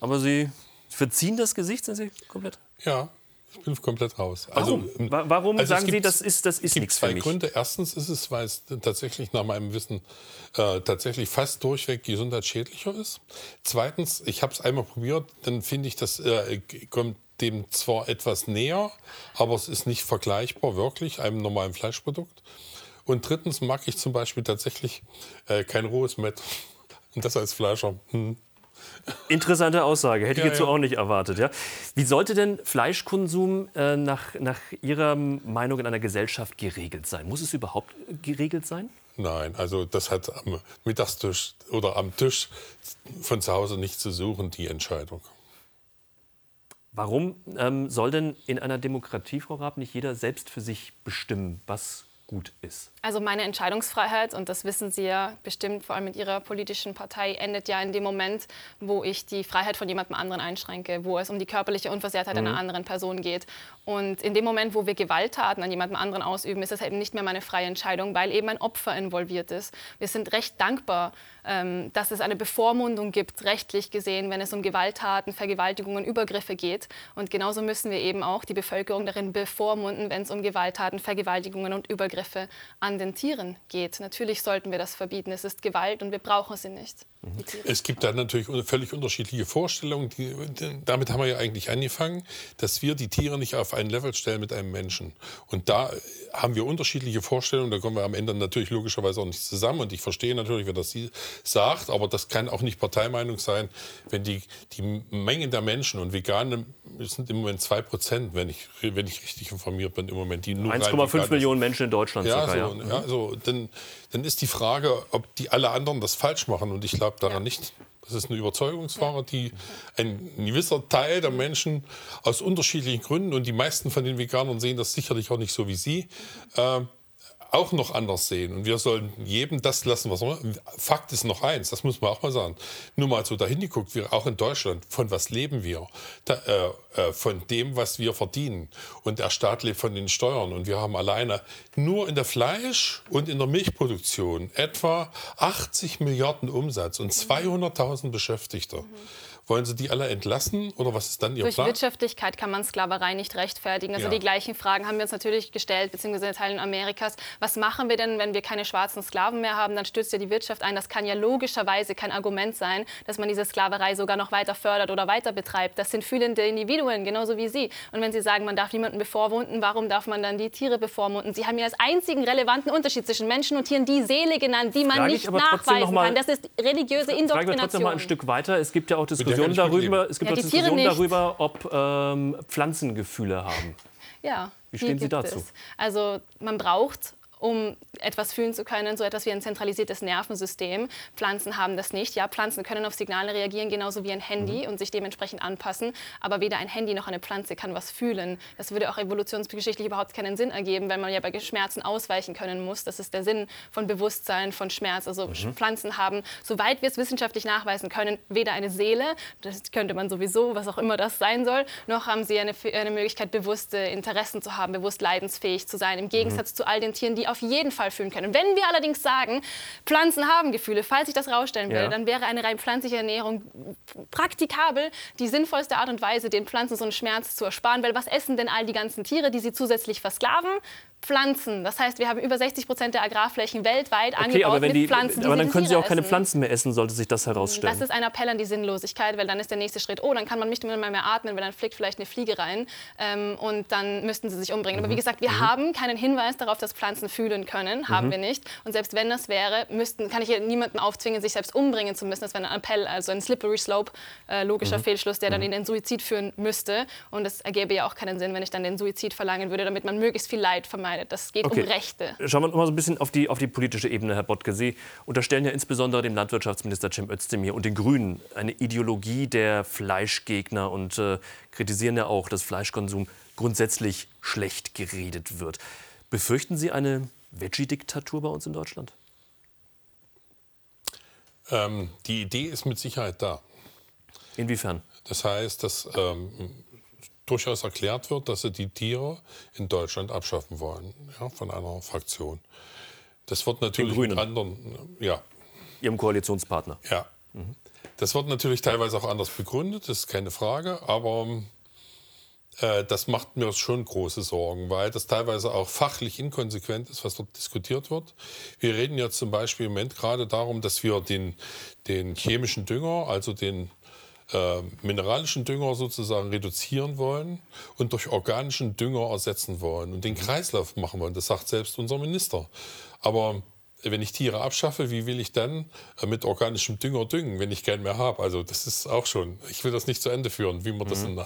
Aber Sie verziehen das Gesicht, sind Sie komplett? Ja, ich bin komplett raus. Warum, also, ähm, Warum also sagen Sie, das ist, das ist nichts für mich? Gründe. Erstens ist es, weil es tatsächlich nach meinem Wissen äh, tatsächlich fast durchweg gesundheitsschädlicher ist. Zweitens, ich habe es einmal probiert, dann finde ich, das äh, kommt dem zwar etwas näher, aber es ist nicht vergleichbar wirklich einem normalen Fleischprodukt. Und drittens mag ich zum Beispiel tatsächlich äh, kein rohes Mett. Und das als Fleischer. Hm. Interessante Aussage, hätte ich jetzt ja. so auch nicht erwartet. Ja? Wie sollte denn Fleischkonsum äh, nach, nach Ihrer Meinung in einer Gesellschaft geregelt sein? Muss es überhaupt geregelt sein? Nein, also das hat am Mittagstisch oder am Tisch von zu Hause nicht zu suchen, die Entscheidung. Warum ähm, soll denn in einer Demokratie, Frau Raab, nicht jeder selbst für sich bestimmen, was gut ist? Also meine Entscheidungsfreiheit, und das wissen Sie ja bestimmt, vor allem mit Ihrer politischen Partei, endet ja in dem Moment, wo ich die Freiheit von jemandem anderen einschränke, wo es um die körperliche Unversehrtheit mhm. einer anderen Person geht. Und in dem Moment, wo wir Gewalttaten an jemandem anderen ausüben, ist das eben nicht mehr meine freie Entscheidung, weil eben ein Opfer involviert ist. Wir sind recht dankbar, ähm, dass es eine Bevormundung gibt, rechtlich gesehen, wenn es um Gewalttaten, Vergewaltigungen, Übergriffe geht. Und genauso müssen wir eben auch die Bevölkerung darin bevormunden, wenn es um Gewalttaten, Vergewaltigungen und Übergriffe an den Tieren geht. Natürlich sollten wir das verbieten. Es ist Gewalt und wir brauchen sie nicht. Es gibt da natürlich völlig unterschiedliche Vorstellungen. Die, damit haben wir ja eigentlich angefangen, dass wir die Tiere nicht auf ein Level stellen mit einem Menschen. Und da haben wir unterschiedliche Vorstellungen. Da kommen wir am Ende natürlich logischerweise auch nicht zusammen. Und ich verstehe natürlich, wer das sagt. Aber das kann auch nicht Parteimeinung sein, wenn die, die Menge der Menschen und Vegane sind im Moment zwei Prozent, wenn ich, wenn ich richtig informiert bin im Moment. 1,5 Millionen Menschen in Deutschland. Ja, sogar, so, ja. ja so, dann, dann ist die Frage, ob die alle anderen das falsch machen. Und ich glaube daran ja. nicht. Das ist eine Überzeugungsfrage, die ein gewisser Teil der Menschen aus unterschiedlichen Gründen, und die meisten von den Veganern sehen das sicherlich auch nicht so wie Sie, äh, auch noch anders sehen. Und wir sollen jedem das lassen, was wir. Fakt ist noch eins, das muss man auch mal sagen. Nur mal so dahin geguckt, wir auch in Deutschland, von was leben wir? Da, äh, äh, von dem, was wir verdienen. Und der Staat lebt von den Steuern. Und wir haben alleine nur in der Fleisch- und in der Milchproduktion etwa 80 Milliarden Umsatz und 200.000 Beschäftigte. Mhm. Wollen Sie die alle entlassen oder was ist dann Ihr Durch Plan? Durch Wirtschaftlichkeit kann man Sklaverei nicht rechtfertigen. Also ja. die gleichen Fragen haben wir uns natürlich gestellt, beziehungsweise in Teilen Amerikas. Was machen wir denn, wenn wir keine schwarzen Sklaven mehr haben? Dann stürzt ja die Wirtschaft ein. Das kann ja logischerweise kein Argument sein, dass man diese Sklaverei sogar noch weiter fördert oder weiter betreibt. Das sind fühlende Individuen, genauso wie Sie. Und wenn Sie sagen, man darf niemanden bevormunden, warum darf man dann die Tiere bevormunden? Sie haben ja als einzigen relevanten Unterschied zwischen Menschen und Tieren die Seele genannt, die man Frage nicht nachweisen kann. Das ist religiöse Indoktrination. Frage trotzdem mal ein Stück weiter. Es gibt ja auch Diskussionen Diskussionen darüber, es gibt Ja, auch Diskussionen nicht. darüber, ob ähm, Pflanzen Gefühle haben. Ja. Wie stehen Sie gibt dazu? Es. Also man braucht um etwas fühlen zu können, so etwas wie ein zentralisiertes Nervensystem. Pflanzen haben das nicht. Ja, Pflanzen können auf Signale reagieren, genauso wie ein Handy Mhm. und sich dementsprechend anpassen. Aber weder ein Handy noch eine Pflanze kann was fühlen. Das würde auch evolutionsgeschichtlich überhaupt keinen Sinn ergeben, weil man ja bei Schmerzen ausweichen können muss. Das ist der Sinn von Bewusstsein, von Schmerz. Also Mhm. Pflanzen haben, soweit wir es wissenschaftlich nachweisen können, weder eine Seele, das könnte man sowieso, was auch immer das sein soll, noch haben sie eine, eine Möglichkeit, bewusste Interessen zu haben, bewusst leidensfähig zu sein. Im Gegensatz zu all den Tieren, die auf jeden Fall fühlen können. Wenn wir allerdings sagen, Pflanzen haben Gefühle, falls ich das rausstellen will, Ja. dann wäre eine rein pflanzliche Ernährung praktikabel die sinnvollste Art und Weise, den Pflanzen so einen Schmerz zu ersparen. Weil was essen denn all die ganzen Tiere, die sie zusätzlich versklaven? Pflanzen. Das heißt, wir haben über 60 Prozent der Agrarflächen weltweit Okay, angebaut aber, wenn mit die, Pflanzen, die aber dann können Sie auch keine essen. Pflanzen mehr essen, sollte sich das herausstellen. Das ist ein Appell an die Sinnlosigkeit, weil dann ist der nächste Schritt, oh, dann kann man nicht mehr mehr atmen, weil dann fliegt vielleicht eine Fliege rein ähm, und dann müssten sie sich umbringen. Mhm. Aber wie gesagt, wir haben keinen Hinweis darauf, dass Pflanzen fühlen können, haben Mhm. wir nicht. Und selbst wenn das wäre, müssten, kann ich hier niemanden aufzwingen, sich selbst umbringen zu müssen. Das wäre ein Appell, also ein slippery slope, äh, logischer Mhm. Fehlschluss, der dann in den Suizid führen müsste. Und es ergäbe ja auch keinen Sinn, wenn ich dann den Suizid verlangen würde, damit man möglichst viel Leid vermeidet. Das geht Okay. um Rechte. Schauen wir noch mal so ein bisschen auf die, auf die politische Ebene, Herr Bottke. Sie unterstellen ja insbesondere dem Landwirtschaftsminister Cem Özdemir und den Grünen eine Ideologie der Fleischgegner und äh, kritisieren ja auch, dass Fleischkonsum grundsätzlich schlecht geredet wird. Befürchten Sie eine Veggie-Diktatur bei uns in Deutschland? Ähm, die Idee ist mit Sicherheit da. Inwiefern? Das heißt, dass ähm, durchaus erklärt wird, dass sie die Tiere in Deutschland abschaffen wollen, ja, von einer Fraktion. Das wird natürlich mit anderen, ja, Ihrem Koalitionspartner. ja. Das wird natürlich teilweise auch anders begründet, das ist keine Frage, aber äh, das macht mir schon große Sorgen, weil das teilweise auch fachlich inkonsequent ist, was dort diskutiert wird. Wir reden jetzt zum Beispiel im Moment gerade darum, dass wir den, den chemischen Dünger, also den äh, mineralischen Dünger sozusagen reduzieren wollen und durch organischen Dünger ersetzen wollen und den Kreislauf machen wollen. Das sagt selbst unser Minister. Aber wenn ich Tiere abschaffe, wie will ich dann äh, mit organischem Dünger düngen, wenn ich keinen mehr habe? Also das ist auch schon, ich will das nicht zu Ende führen, wie man das in,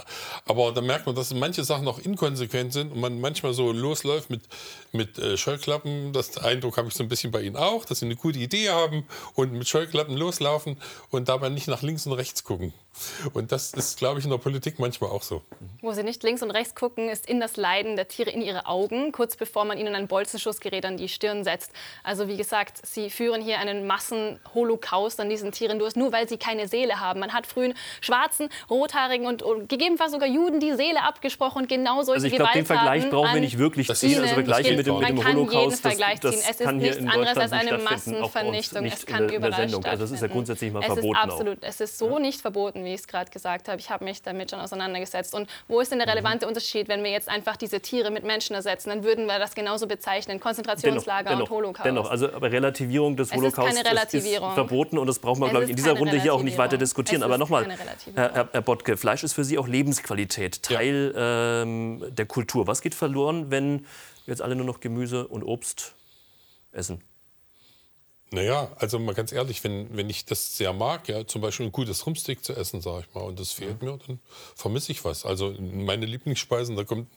aber da merkt man, dass manche Sachen noch inkonsequent sind und man manchmal so losläuft mit, mit äh, Scheuklappen. Das Eindruck habe ich so ein bisschen bei Ihnen auch, dass Sie eine gute Idee haben und mit Scheuklappen loslaufen und dabei nicht nach links und rechts gucken. Und das ist, glaube ich, in der Politik manchmal auch so. Wo sie nicht links und rechts gucken, ist in das Leiden der Tiere in ihre Augen, kurz bevor man ihnen ein Bolzenschussgerät an die Stirn setzt. Also wie gesagt, sie führen hier einen Massenholocaust an diesen Tieren durch, nur weil sie keine Seele haben. Man hat frühen schwarzen, rothaarigen und, und gegebenenfalls sogar Juden die Seele abgesprochen, genau solche Also ich glaube, den Vergleich brauchen wir nicht wirklich Das ziehen. ist- Also. Vergleiche Ich mit dem, mit dem man kann jeden Holocaust, das, Vergleich das ziehen. Es ist kann hier nichts in anderes Deutschland als eine stattfinden, Massenvernichtung. nicht Es in kann überall Sendung. Also es ist ja stattfinden. grundsätzlich mal es verboten ist auch. absolut, es ist so nicht verboten, wie ich es gerade gesagt habe. Ich habe mich damit schon auseinandergesetzt. Und wo ist denn der Mhm. relevante Unterschied, wenn wir jetzt einfach diese Tiere mit Menschen ersetzen? Dann würden wir das genauso bezeichnen, Dennoch, Konzentrationslager dennoch, und Holocaust. dennoch, also Relativierung des Es ist Holocaust keine das Relativierung. ist verboten und das brauchen wir, glaube ich, in ist dieser Runde hier auch nicht weiter diskutieren. Aber ist nochmal. Herr, Herr, Bottke, Fleisch ist für Sie auch Lebensqualität, Ja. Teil ähm, der Kultur. Was geht verloren, wenn wir jetzt alle nur noch Gemüse und Obst essen? Naja, also mal ganz ehrlich, wenn, wenn ich das sehr mag, ja, zum Beispiel ein gutes Rumsteak zu essen, sage ich mal, und das fehlt mir, dann vermisse ich was. Also meine Lieblingsspeisen, da, kommt,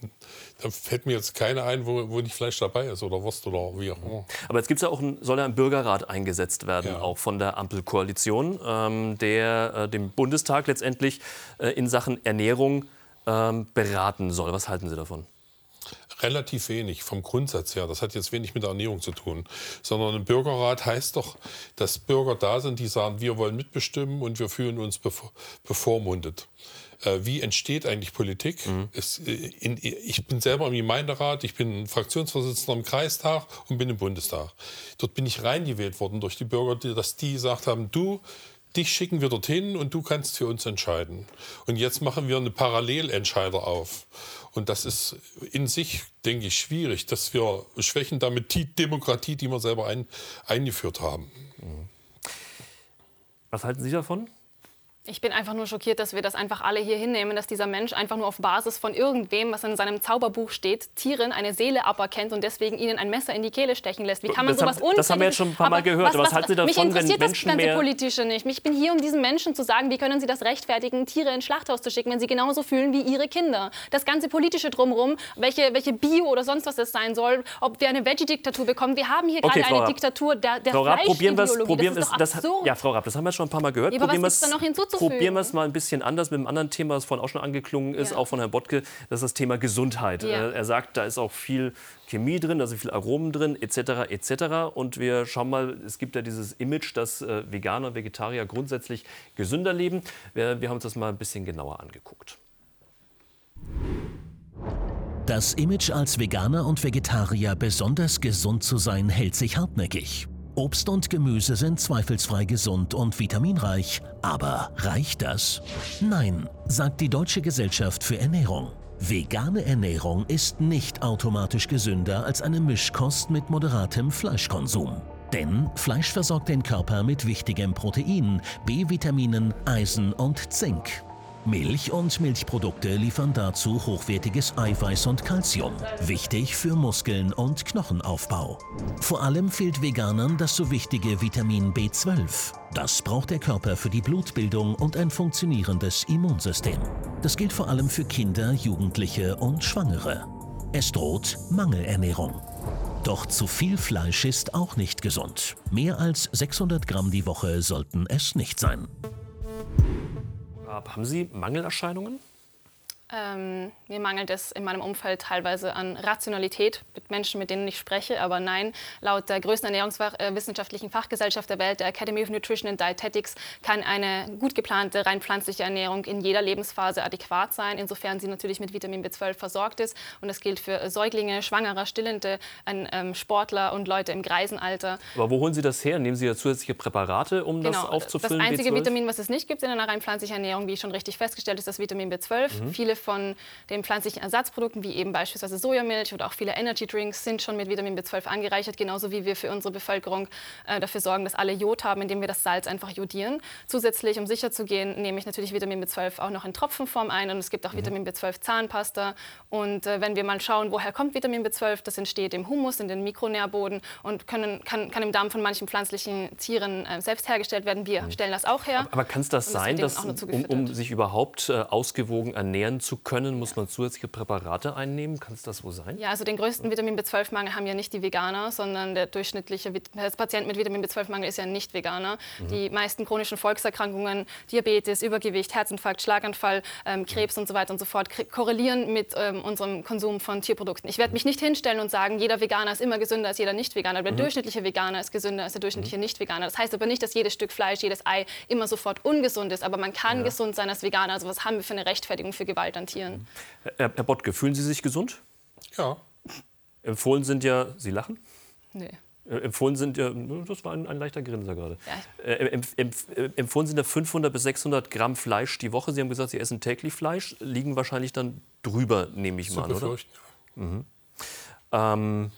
da fällt mir jetzt keine ein, wo, wo nicht Fleisch dabei ist oder Wurst oder wie auch immer. Aber jetzt gibt's ja auch ein, soll ja ein Bürgerrat eingesetzt werden, Ja. auch von der Ampelkoalition, ähm, der äh, dem Bundestag letztendlich äh, in Sachen Ernährung ähm, beraten soll. Was halten Sie davon? Relativ wenig vom Grundsatz her. Das hat jetzt wenig mit der Ernährung zu tun. Sondern ein Bürgerrat heißt doch, dass Bürger da sind, die sagen, wir wollen mitbestimmen und wir fühlen uns bevor, bevormundet. Äh, wie entsteht eigentlich Politik? Es, äh, in, ich bin selber im Gemeinderat, ich bin Fraktionsvorsitzender im Kreistag und bin im Bundestag. Dort bin ich reingewählt worden durch die Bürger, die, dass die gesagt haben, du, dich schicken wir dorthin und du kannst für uns entscheiden. Und jetzt machen wir eine Parallelentscheider auf. Und das ist in sich, denke ich, schwierig, dass wir schwächen damit die Demokratie, die wir selber ein, eingeführt haben. Was halten Sie davon? Ich bin einfach nur schockiert, dass wir das einfach alle hier hinnehmen, dass dieser Mensch einfach nur auf Basis von irgendwem, was in seinem Zauberbuch steht, Tieren eine Seele aberkennt und deswegen ihnen ein Messer in die Kehle stechen lässt. Wie kann man das sowas haben, Das haben wir jetzt schon ein paar Mal gehört. Was, was, was halten Sie davon, mich interessiert wenn Menschen das ganze Politische nicht. Ich bin hier, um diesen Menschen zu sagen, wie können sie das rechtfertigen, Tiere ins Schlachthaus zu schicken, wenn sie genauso fühlen wie ihre Kinder. Das ganze Politische drumherum, welche, welche Bio oder sonst was das sein soll, ob wir eine Veggie-Diktatur bekommen. Wir haben hier okay, gerade eine Diktatur der, der Frau Raab, probieren das, probieren das ist das, Ja, Frau Raab, das haben wir schon ein paar Mal gehört. Ja, aber probieren was da noch hinzuzufügen? Probieren wir es mal ein bisschen anders mit einem anderen Thema, das vorhin auch schon angeklungen ist, ja. auch von Herrn Bottke, das ist das Thema Gesundheit. Ja. Er sagt, da ist auch viel Chemie drin, da sind viel Aromen drin, etc. etc. Und wir schauen mal, es gibt ja dieses Image, dass äh, Veganer und Vegetarier grundsätzlich gesünder leben. Wir, wir haben uns das mal ein bisschen genauer angeguckt. Das Image als Veganer und Vegetarier besonders gesund zu sein hält sich hartnäckig. Obst und Gemüse sind zweifelsfrei gesund und vitaminreich, aber reicht das? Nein, sagt die Deutsche Gesellschaft für Ernährung. Vegane Ernährung ist nicht automatisch gesünder als eine Mischkost mit moderatem Fleischkonsum. Denn Fleisch versorgt den Körper mit wichtigem Protein, B-Vitaminen, Eisen und Zink. Milch und Milchprodukte liefern dazu hochwertiges Eiweiß und Kalzium, wichtig für Muskeln und Knochenaufbau. Vor allem fehlt Veganern das so wichtige Vitamin B12. Das braucht der Körper für die Blutbildung und ein funktionierendes Immunsystem. Das gilt vor allem für Kinder, Jugendliche und Schwangere. Es droht Mangelernährung. Doch zu viel Fleisch ist auch nicht gesund. Mehr als 600 Gramm die Woche sollten es nicht sein. Haben Sie Mangelerscheinungen? Ähm, mir mangelt es in meinem Umfeld teilweise an Rationalität mit Menschen, mit denen ich spreche. Aber nein, laut der größten ernährungswissenschaftlichen Fachgesellschaft der Welt, der Academy of Nutrition and Dietetics, kann eine gut geplante, rein pflanzliche Ernährung in jeder Lebensphase adäquat sein, insofern sie natürlich mit Vitamin B12 versorgt ist. Und das gilt für Säuglinge, Schwangere, Stillende, ähm, Sportler und Leute im Greisenalter. Aber wo holen Sie das her? Nehmen Sie ja zusätzliche Präparate, um genau, das aufzufüllen? Das einzige B12? Vitamin, was es nicht gibt in einer rein pflanzlichen Ernährung, wie schon richtig festgestellt ist, das Vitamin B12. Mhm. Viele von den pflanzlichen Ersatzprodukten, wie eben beispielsweise Sojamilch oder auch viele Energy Drinks, sind schon mit Vitamin B12 angereichert, genauso wie wir für unsere Bevölkerung äh, dafür sorgen, dass alle Jod haben, indem wir das Salz einfach jodieren. Zusätzlich, um sicher zu gehen, nehme ich natürlich Vitamin B12 auch noch in Tropfenform ein und es gibt auch mhm. Vitamin B12 Zahnpasta. Und äh, wenn wir mal schauen, woher kommt Vitamin B12, das entsteht im Humus, in den Mikronährboden und können, kann, kann im Darm von manchen pflanzlichen Tieren äh, selbst hergestellt werden. Wir mhm. stellen das auch her. Aber, aber kann es das sein, dass, um, um, sich überhaupt äh, ausgewogen ernähren zu können? Muss man zusätzliche Präparate einnehmen? Kann es das wohl sein? Ja, also den größten Vitamin B12-Mangel haben ja nicht die Veganer, sondern der durchschnittliche Patient mit Vitamin B12-Mangel ist ja nicht Veganer. Mhm. Die meisten chronischen Volkserkrankungen, Diabetes, Übergewicht, Herzinfarkt, Schlaganfall, ähm, Krebs mhm. und so weiter und so fort, korrelieren mit ähm, unserem Konsum von Tierprodukten. Ich werde mich nicht hinstellen und sagen, jeder Veganer ist immer gesünder als jeder Nicht-Veganer. Der mhm. durchschnittliche Veganer ist gesünder als der durchschnittliche mhm. Nicht-Veganer. Das heißt aber nicht, dass jedes Stück Fleisch, jedes Ei immer sofort ungesund ist. Aber man kann ja. gesund sein als Veganer. Also was haben wir für eine Rechtfertigung für Gewalt an Tieren? Herr, Herr Bottke, fühlen Sie sich gesund? Ja. Empfohlen sind ja, Sie lachen? Nee. Äh, empfohlen sind ja, das war ein, ein leichter Grinser gerade. Ja. Äh, empf, empf, äh, empfohlen sind ja 500 bis 600 Gramm Fleisch die Woche. Sie haben gesagt, Sie essen täglich Fleisch, liegen wahrscheinlich dann drüber, nehme ich mal, oder? Mhm. Ähm,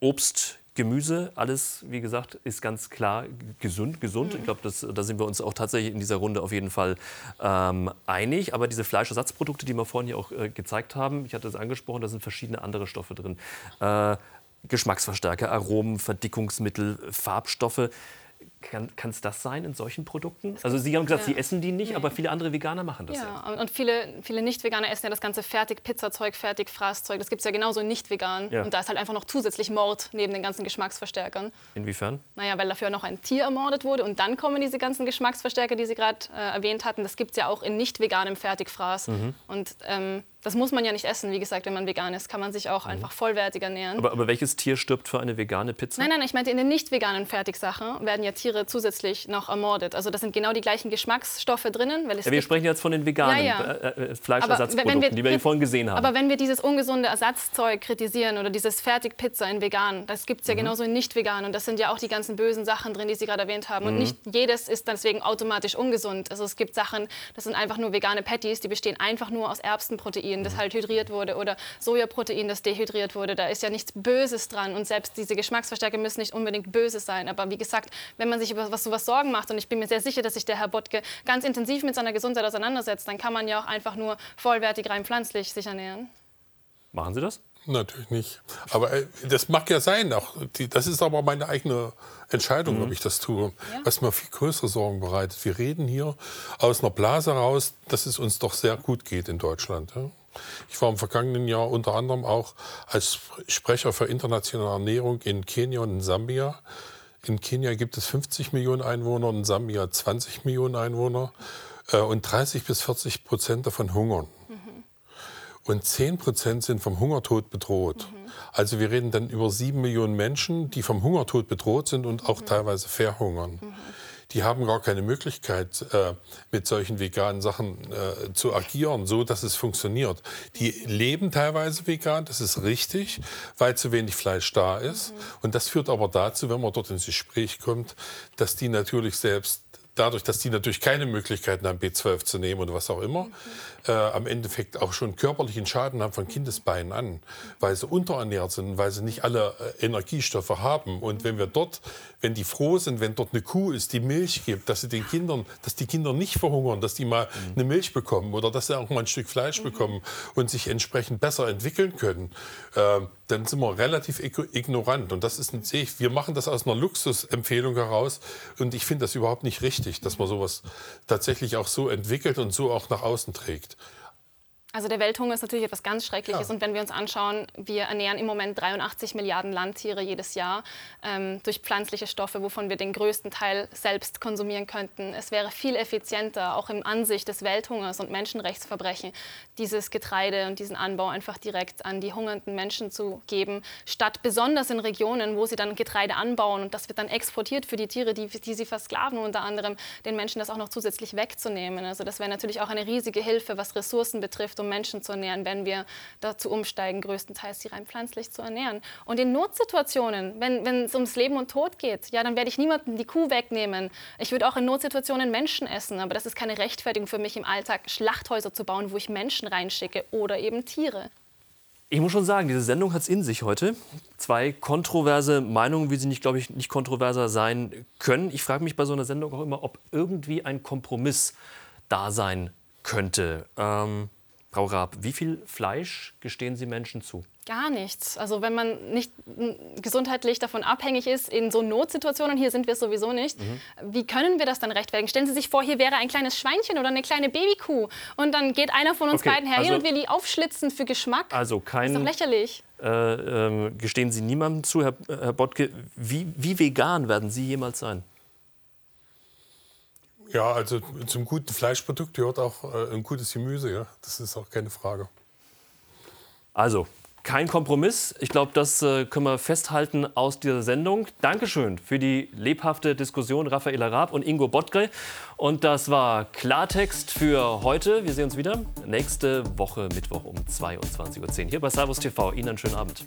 Obst, Gemüse, alles, wie gesagt, ist ganz klar gesund. gesund. Mhm. Ich glaube, da sind wir uns auch tatsächlich in dieser Runde auf jeden Fall ähm, einig. Aber diese Fleischersatzprodukte, die wir vorhin hier auch äh, gezeigt haben, ich hatte es angesprochen, da sind verschiedene andere Stoffe drin. Äh, Geschmacksverstärker, Aromen, Verdickungsmittel, Farbstoffe. Kann es das sein in solchen Produkten? Also Sie haben gesagt, ja. Sie essen die nicht, nee. aber viele andere Veganer machen das ja. ja. Und viele, viele Nicht-Veganer essen ja das ganze Fertig-Pizzazeug, Fertig-Fraßzeug. Das gibt es ja genauso nicht vegan. Ja. Und da ist halt einfach noch zusätzlich Mord neben den ganzen Geschmacksverstärkern. Inwiefern? Naja, weil dafür noch ein Tier ermordet wurde und dann kommen diese ganzen Geschmacksverstärker, die Sie gerade äh, erwähnt hatten. Das gibt es ja auch in nicht veganem Fertigfraß. Mhm. Und ähm, das muss man ja nicht essen. Wie gesagt, wenn man vegan ist, kann man sich auch mhm. einfach vollwertig ernähren. Aber, aber, welches Tier stirbt für eine vegane Pizza? Nein, nein, ich meinte, in den nicht veganen Fertigsachen werden ja Tiere zusätzlich noch ermordet. Also da sind genau die gleichen Geschmacksstoffe drinnen. Weil ja, wir sprechen jetzt von den veganen ja, ja. Äh, äh, Fleischersatzprodukten, wir, die wir vorhin gesehen haben. Aber wenn wir dieses ungesunde Ersatzzeug kritisieren oder dieses Fertigpizza in vegan, das gibt es ja mhm. genauso in nicht vegan. Und das sind ja auch die ganzen bösen Sachen drin, die Sie gerade erwähnt haben. Mhm. Und nicht jedes ist deswegen automatisch ungesund. Also es gibt Sachen, das sind einfach nur vegane Patties, die bestehen einfach nur aus Erbsenproteinen Sojaprotein, das halt hydriert wurde oder Sojaprotein, das dehydriert wurde. Da ist ja nichts Böses dran und selbst diese Geschmacksverstärker müssen nicht unbedingt böse sein. Aber wie gesagt, wenn man sich über was sowas Sorgen macht und ich bin mir sehr sicher, dass sich der Herr Bottke ganz intensiv mit seiner Gesundheit auseinandersetzt, dann kann man ja auch einfach nur vollwertig rein pflanzlich sich ernähren. Machen Sie das? Natürlich nicht. Aber äh, das mag ja sein. Auch die, das ist aber meine eigene Entscheidung, ob ich das tue. Was mir viel größere Sorgen bereitet. Wir reden hier aus einer Blase raus, dass es uns doch sehr gut geht in Deutschland. Ja? Ich war im vergangenen Jahr unter anderem auch als Sprecher für internationale Ernährung in Kenia und in Sambia. In Kenia gibt es 50 Millionen Einwohner, in Sambia 20 Millionen Einwohner äh, und 30 bis 40 Prozent davon hungern. Und 10 Prozent sind vom Hungertod bedroht. Also wir reden dann über 7 Millionen Menschen, die vom Hungertod bedroht sind und auch teilweise verhungern. Die haben gar keine Möglichkeit, äh, mit solchen veganen Sachen äh, zu agieren, so dass es funktioniert. Die leben teilweise vegan, das ist richtig, weil zu wenig Fleisch da ist. Und das führt aber dazu, wenn man dort ins Gespräch kommt, dass die natürlich selbst dadurch, dass die natürlich keine Möglichkeiten haben, B12 zu nehmen oder was auch immer, äh, am Endeffekt auch schon körperlichen Schaden haben von Kindesbeinen an, weil sie unterernährt sind, weil sie nicht alle äh, Energiestoffe haben. Und wenn wir dort, wenn die froh sind, wenn dort eine Kuh ist, die Milch gibt, dass sie den Kindern, dass die Kinder nicht verhungern, dass die mal eine Milch bekommen oder dass sie auch mal ein Stück Fleisch bekommen und sich entsprechend besser entwickeln können, äh, dann sind wir relativ ig- ignorant. Und das ist sehe ich, wir machen das aus einer Luxusempfehlung heraus. Und ich finde das überhaupt nicht richtig, dass man sowas tatsächlich auch so entwickelt und so auch nach außen trägt. Also der Welthunger ist natürlich etwas ganz Schreckliches. Und wenn wir uns anschauen, wir ernähren im Moment 83 Milliarden Landtiere jedes Jahr ähm, durch pflanzliche Stoffe, wovon wir den größten Teil selbst konsumieren könnten. Es wäre viel effizienter, auch im Ansicht des Welthungers und Menschenrechtsverbrechen, dieses Getreide und diesen Anbau einfach direkt an die hungernden Menschen zu geben, statt besonders in Regionen, wo sie dann Getreide anbauen und das wird dann exportiert für die Tiere, die, die sie versklaven, unter anderem den Menschen das auch noch zusätzlich wegzunehmen. Also das wäre natürlich auch eine riesige Hilfe, was Ressourcen betrifft, um Menschen zu ernähren, wenn wir dazu umsteigen, größtenteils sie rein pflanzlich zu ernähren. Und in Notsituationen, wenn, es ums Leben und Tod geht, ja, dann werde ich niemandem die Kuh wegnehmen. Ich würde auch in Notsituationen Menschen essen, aber das ist keine Rechtfertigung für mich im Alltag, Schlachthäuser zu bauen, wo ich Menschen reinschicke oder eben Tiere. Ich muss schon sagen, diese Sendung hat es in sich heute. Zwei kontroverse Meinungen, wie sie nicht, glaube ich, nicht kontroverser sein können. Ich frage mich bei so einer Sendung auch immer, ob irgendwie ein Kompromiss da sein könnte. Ähm, Frau Raab, wie viel Fleisch gestehen Sie Menschen zu? Gar nichts. Also wenn man nicht gesundheitlich davon abhängig ist, in so Notsituationen, hier sind wir sowieso nicht, wie können wir das dann rechtfertigen? Stellen Sie sich vor, hier wäre ein kleines Schweinchen oder eine kleine Babykuh und dann geht einer von uns Okay, beiden her also- und will die aufschlitzen für Geschmack. Also ist doch kein, lächerlich. äh, ähm, gestehen Sie niemandem zu, Herr, Herr Bottke, wie, wie vegan werden Sie jemals sein? Ja, also zum guten Fleischprodukt gehört auch äh, ein gutes Gemüse. Ja? Das ist auch keine Frage. Also, kein Kompromiss. Ich glaube, das äh, können wir festhalten aus dieser Sendung. Dankeschön für die lebhafte Diskussion, Raffaela Raab und Ingo Bottke. Und das war Klartext für heute. Wir sehen uns wieder nächste Woche Mittwoch um 22.10 Uhr hier bei Servus TV. Ihnen einen schönen Abend.